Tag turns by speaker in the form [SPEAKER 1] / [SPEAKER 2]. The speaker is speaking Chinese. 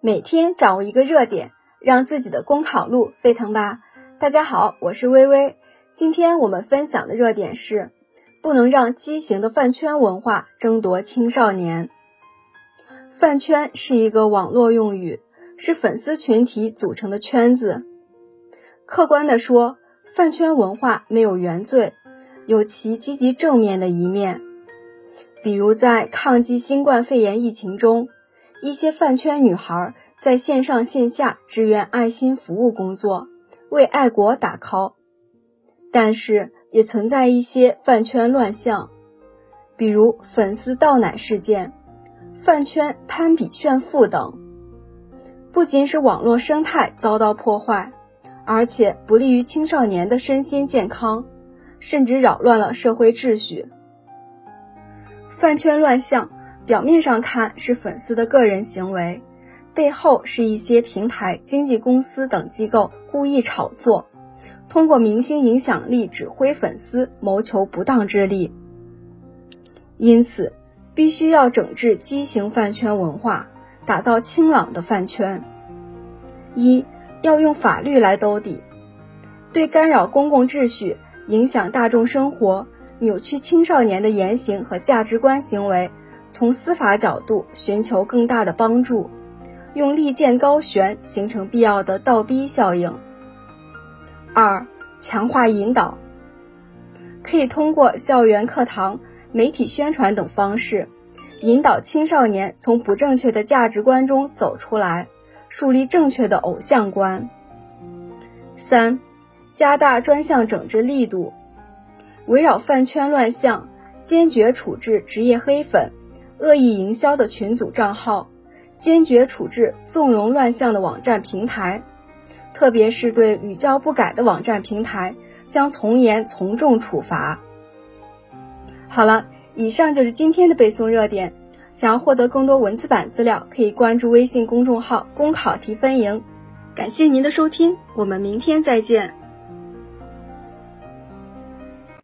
[SPEAKER 1] 每天掌握一个热点，让自己的公考路沸腾吧！大家好，我是微微。今天我们分享的热点是：不能让畸形的饭圈文化争夺青少年。饭圈是一个网络用语，是粉丝群体组成的圈子。客观的说，饭圈文化没有原罪，有其积极正面的一面。比如在抗击新冠肺炎疫情中。一些饭圈女孩在线上线下支援爱心服务工作，为爱国打 call，但是也存在一些饭圈乱象，比如粉丝倒奶事件、饭圈攀比炫富等，不仅使网络生态遭到破坏，而且不利于青少年的身心健康，甚至扰乱了社会秩序。饭圈乱象。表面上看是粉丝的个人行为，背后是一些平台、经纪公司等机构故意炒作，通过明星影响力指挥粉丝，谋求不当之利。因此，必须要整治畸形饭圈文化，打造清朗的饭圈。一要用法律来兜底，对干扰公共秩序、影响大众生活、扭曲青少年的言行和价值观行为。从司法角度寻求更大的帮助，用利剑高悬，形成必要的倒逼效应。二、强化引导，可以通过校园课堂、媒体宣传等方式，引导青少年从不正确的价值观中走出来，树立正确的偶像观。三、加大专项整治力度，围绕饭圈乱象，坚决处置职业黑粉。恶意营销的群组账号，坚决处置纵容乱象的网站平台，特别是对屡教不改的网站平台，将从严从重处罚。好了，以上就是今天的背诵热点。想要获得更多文字版资料，可以关注微信公众号“公考提分营”。感谢您的收听，我们明天再见。